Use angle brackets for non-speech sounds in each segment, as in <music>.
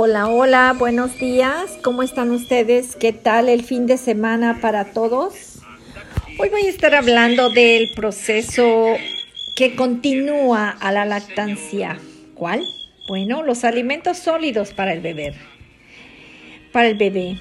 Hola, hola, buenos días. ¿Cómo están ustedes? ¿Qué tal el fin de semana para todos? Hoy voy a estar hablando del proceso que continúa a la lactancia. ¿Cuál? Bueno, los alimentos sólidos para el bebé. Para el bebé.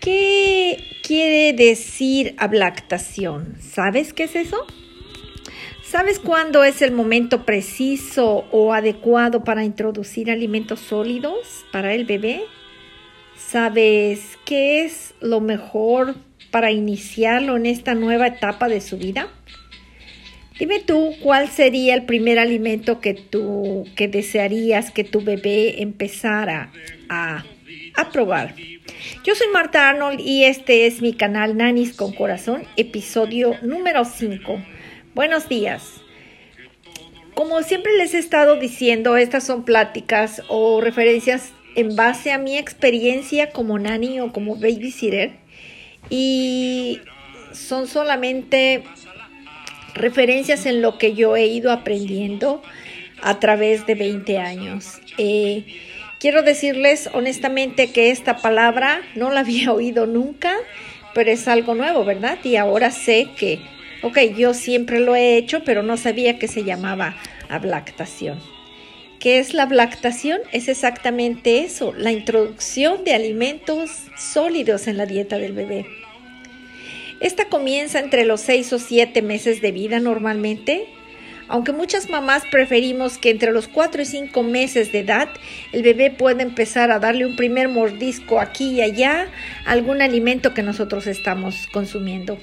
¿Qué quiere decir ablactación? ¿Sabes qué es eso? ¿Sabes cuándo es el momento preciso o adecuado para introducir alimentos sólidos para el bebé? ¿Sabes qué es lo mejor para iniciarlo en esta nueva etapa de su vida? Dime tú cuál sería el primer alimento que tú que desearías que tu bebé empezara a, a probar. Yo soy Marta Arnold y este es mi canal Nanis con Corazón, episodio número 5 Buenos días. Como siempre les he estado diciendo, estas son pláticas o referencias en base a mi experiencia como nani o como babysitter y son solamente referencias en lo que yo he ido aprendiendo a través de 20 años. Eh, quiero decirles honestamente que esta palabra no la había <laughs> oído nunca, pero es algo nuevo, ¿verdad? Y ahora sé que Ok, yo siempre lo he hecho, pero no sabía que se llamaba ablactación. ¿Qué es la ablactación? Es exactamente eso, la introducción de alimentos sólidos en la dieta del bebé. Esta comienza entre los 6 o 7 meses de vida normalmente, aunque muchas mamás preferimos que entre los 4 y 5 meses de edad el bebé pueda empezar a darle un primer mordisco aquí y allá a algún alimento que nosotros estamos consumiendo.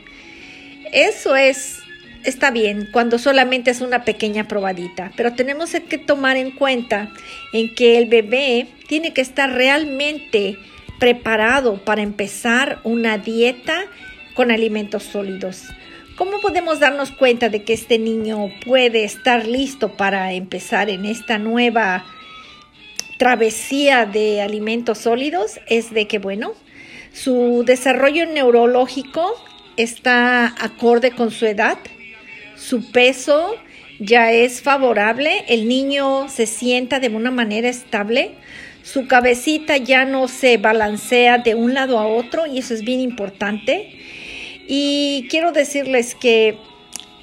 Eso es, está bien cuando solamente es una pequeña probadita, pero tenemos que tomar en cuenta en que el bebé tiene que estar realmente preparado para empezar una dieta con alimentos sólidos. ¿Cómo podemos darnos cuenta de que este niño puede estar listo para empezar en esta nueva travesía de alimentos sólidos? Es de que, bueno, su desarrollo neurológico está acorde con su edad, su peso ya es favorable, el niño se sienta de una manera estable, su cabecita ya no se balancea de un lado a otro y eso es bien importante. Y quiero decirles que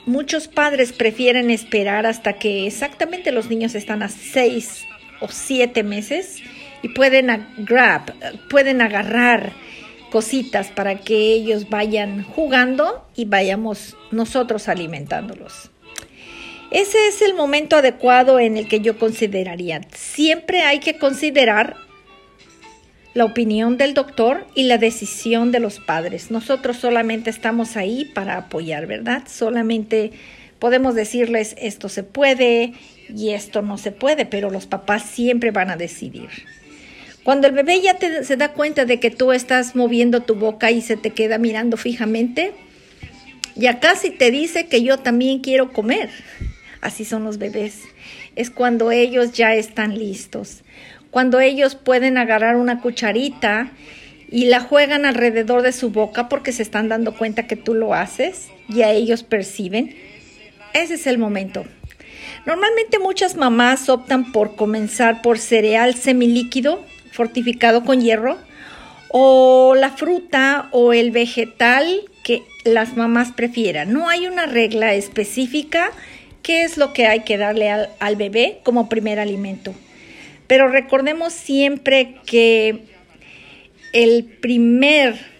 muchos padres prefieren esperar hasta que exactamente los niños están a seis o siete meses y pueden grab, pueden agarrar cositas para que ellos vayan jugando y vayamos nosotros alimentándolos. Ese es el momento adecuado en el que yo consideraría. Siempre hay que considerar la opinión del doctor y la decisión de los padres. Nosotros solamente estamos ahí para apoyar, ¿verdad? Solamente podemos decirles esto se puede y esto no se puede, pero los papás siempre van a decidir. Cuando el bebé ya se da cuenta de que tú estás moviendo tu boca y se te queda mirando fijamente, ya casi te dice que yo también quiero comer. Así son los bebés. Es cuando ellos ya están listos. Cuando ellos pueden agarrar una cucharita y la juegan alrededor de su boca porque se están dando cuenta que tú lo haces y a ellos perciben. Ese es el momento. Normalmente muchas mamás optan por comenzar por cereal semilíquido fortificado con hierro o la fruta o el vegetal que las mamás prefieran. No hay una regla específica qué es lo que hay que darle al, al bebé como primer alimento. Pero recordemos siempre que el primer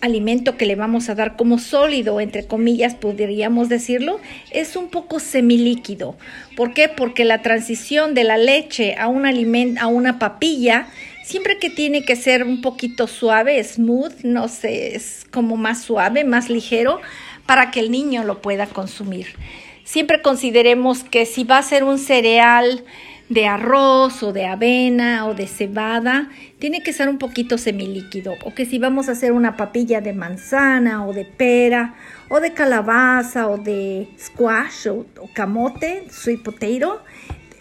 alimento que le vamos a dar como sólido, entre comillas, podríamos decirlo, es un poco semilíquido. ¿Por qué? Porque la transición de la leche a un alimento, a una papilla, siempre que tiene que ser un poquito suave, smooth, no sé, es como más suave, más ligero, para que el niño lo pueda consumir. Siempre consideremos que si va a ser un cereal, de arroz o de avena o de cebada, tiene que ser un poquito semilíquido. O que si vamos a hacer una papilla de manzana o de pera o de calabaza o de squash o, camote, sweet potato,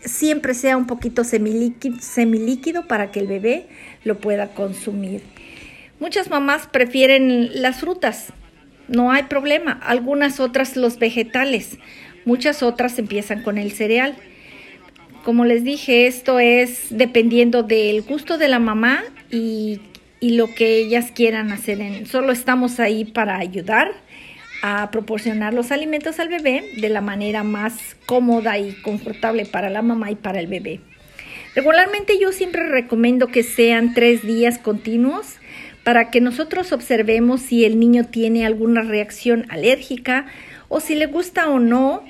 siempre sea un poquito semilíquido, semilíquido para que el bebé lo pueda consumir. Muchas mamás prefieren las frutas, no hay problema. Algunas otras los vegetales, muchas otras empiezan con el cereal Como les dije, esto es dependiendo del gusto de la mamá y, lo que ellas quieran hacer. solo estamos ahí para ayudar a proporcionar los alimentos al bebé de la manera más cómoda y confortable para la mamá y para el bebé. Regularmente yo siempre recomiendo que sean tres días continuos para que nosotros observemos si el niño tiene alguna reacción alérgica o si le gusta o no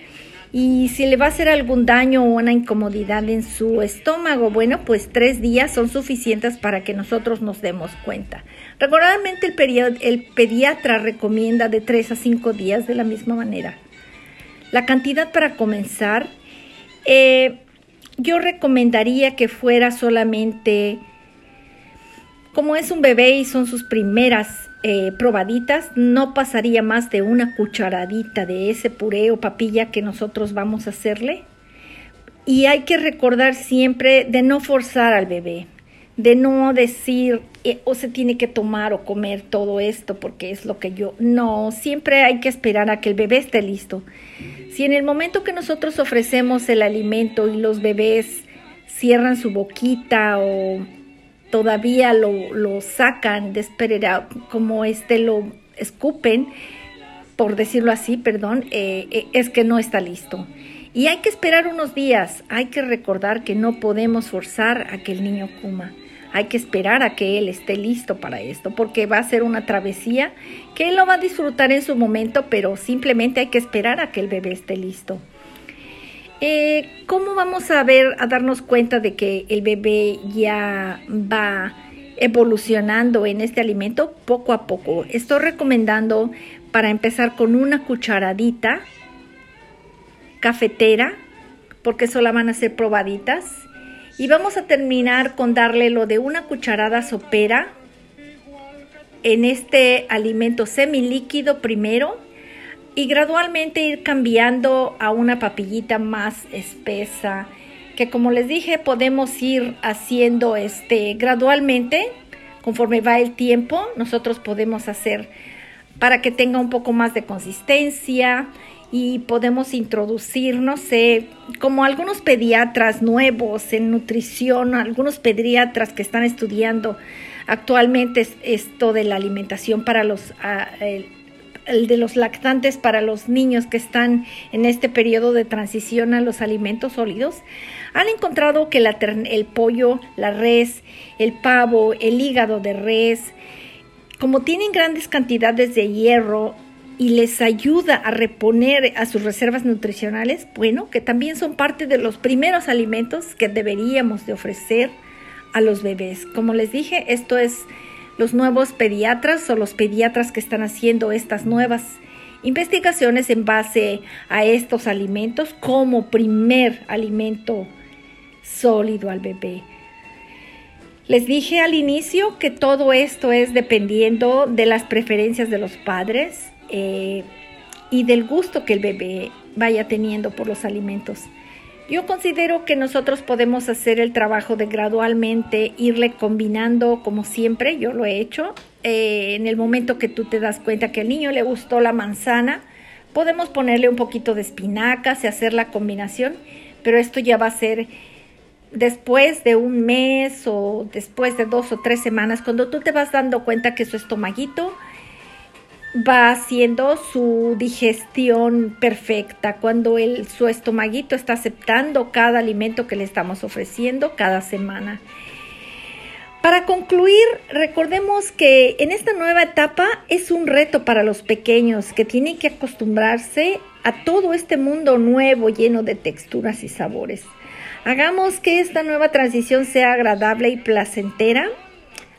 y si le va a hacer algún daño o una incomodidad en su estómago. Bueno, pues tres días son suficientes para que nosotros nos demos cuenta. Regularmente el, pediatra recomienda de tres a cinco días de la misma manera. La cantidad para comenzar, eh, yo recomendaría que fuera solamente como es un bebé y son sus primeras eh, probaditas, no pasaría más de una cucharadita de ese puré o papilla que nosotros vamos a hacerle. Y hay que recordar siempre de no forzar al bebé, de no decir eh, o se tiene que tomar o comer todo esto porque es lo que yo. No, siempre hay que esperar a que el bebé esté listo. Si en el momento que nosotros ofrecemos el alimento y los bebés cierran su boquita o todavía lo, lo sacan de como este lo escupen, por decirlo así, perdón, eh, eh, es que no está listo. Y hay que esperar unos días, hay que recordar que no podemos forzar a que el niño coma. Hay que esperar a que él esté listo para esto, porque va a ser una travesía que él lo va a disfrutar en su momento, pero simplemente hay que esperar a que el bebé esté listo. Eh, ¿Cómo vamos a ver, a darnos cuenta de que el bebé ya va evolucionando en este alimento poco a poco? Estoy recomendando para empezar con una cucharadita cafetera, porque solo van a ser probaditas. Y vamos a terminar con darle lo de una cucharada sopera en este alimento semilíquido primero y gradualmente ir cambiando a una papillita más espesa que como les dije podemos ir haciendo este gradualmente conforme va el tiempo nosotros podemos hacer para que tenga un poco más de consistencia y podemos introducir, no sé, como algunos pediatras nuevos en nutrición, algunos pediatras que están estudiando actualmente esto de la alimentación para los ah, de los lactantes para los niños que están en este periodo de transición a los alimentos sólidos, han encontrado que el pollo, la res, el pavo, el hígado de res, como tienen grandes cantidades de hierro y les ayuda a reponer a sus reservas nutricionales, bueno, que también son parte de los primeros alimentos que deberíamos de ofrecer a los bebés. Como les dije, esto es los nuevos pediatras o los pediatras que están haciendo estas nuevas investigaciones en base a estos alimentos como primer alimento sólido al bebé. Les dije al inicio que todo esto es dependiendo de las preferencias de los padres eh, y del gusto que el bebé vaya teniendo por los alimentos. Yo considero que nosotros podemos hacer el trabajo de gradualmente irle combinando como siempre, yo lo he hecho. Eh, en el momento que tú te das cuenta que al niño le gustó la manzana, podemos ponerle un poquito de espinacas y hacer la combinación, pero esto ya va a ser después de un mes o después de dos o tres semanas, cuando tú te vas dando cuenta que su estomaguito va haciendo su digestión perfecta, cuando el, su estomaguito está aceptando cada alimento que le estamos ofreciendo cada semana. Para concluir, recordemos que en esta nueva etapa es un reto para los pequeños que tienen que acostumbrarse a todo este mundo nuevo lleno de texturas y sabores. Hagamos que esta nueva transición sea agradable y placentera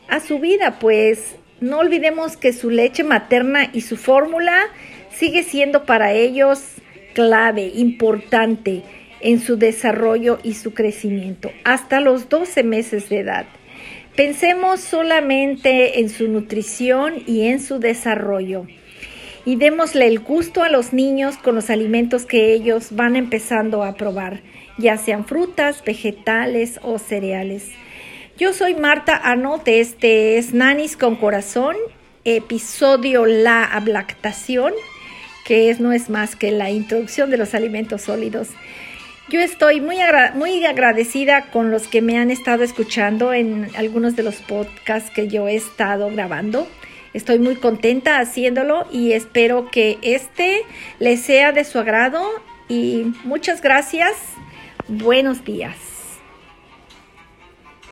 a su vida, pues no olvidemos que su leche materna y su fórmula sigue siendo para ellos clave, importante en su desarrollo y su crecimiento, hasta los 12 meses de edad. Pensemos solamente en su nutrición y en su desarrollo y démosle el gusto a los niños con los alimentos que ellos van empezando a probar, ya sean frutas, vegetales o cereales. Yo soy Marta Arnold, este es Nanis con Corazón, episodio La ablactación, que es, no es más que la introducción de los alimentos sólidos. Yo estoy muy, muy agradecida con los que me han estado escuchando en algunos de los podcasts que yo he estado grabando. Estoy muy contenta haciéndolo y espero que este les sea de su agrado y muchas gracias. Buenos días.